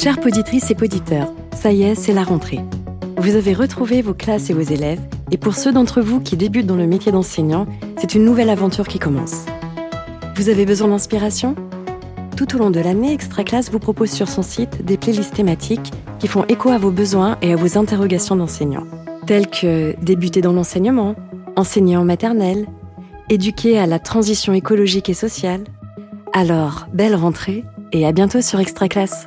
Chères poditrices et poditeurs, ça y est, c'est la rentrée. Vous avez retrouvé vos classes et vos élèves, et pour ceux d'entre vous qui débutent dans le métier d'enseignant, c'est une nouvelle aventure qui commence. Vous avez besoin d'inspiration? Tout au long de l'année, Extraclasse vous propose sur son site des playlists thématiques qui font écho à vos besoins et à vos interrogations d'enseignants, telles que débuter dans l'enseignement, enseigner en maternelle, éduquer à la transition écologique et sociale. Alors, belle rentrée et à bientôt sur Extraclasse.